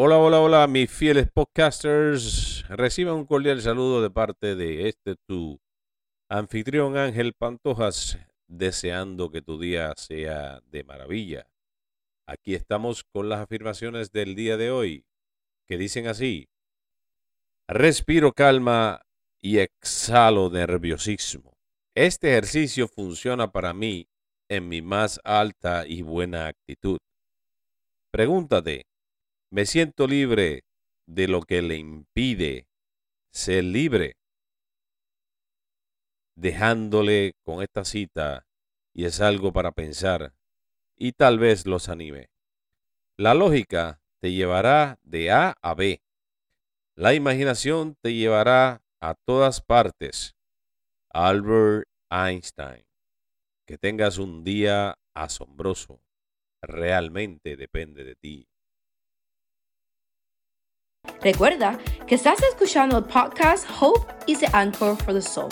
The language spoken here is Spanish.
Hola, hola, hola, mis fieles podcasters. Reciban un cordial saludo de parte de este tu anfitrión Ángel Pantojas, deseando que tu día sea de maravilla. Aquí estamos con las afirmaciones del día de hoy, que dicen así. Respiro calma y exhalo nerviosismo. Este ejercicio funciona para mí en mi más alta y buena actitud. Pregúntate, me siento libre de lo que le impide ser libre. Dejándole con esta cita y es algo para pensar y tal vez los anime. La lógica te llevará de A a B. La imaginación te llevará a todas partes. Albert Einstein. Que tengas un día asombroso. Realmente depende de ti. Recuerda que estás escuchando el podcast Hope is the Anchor for the Soul.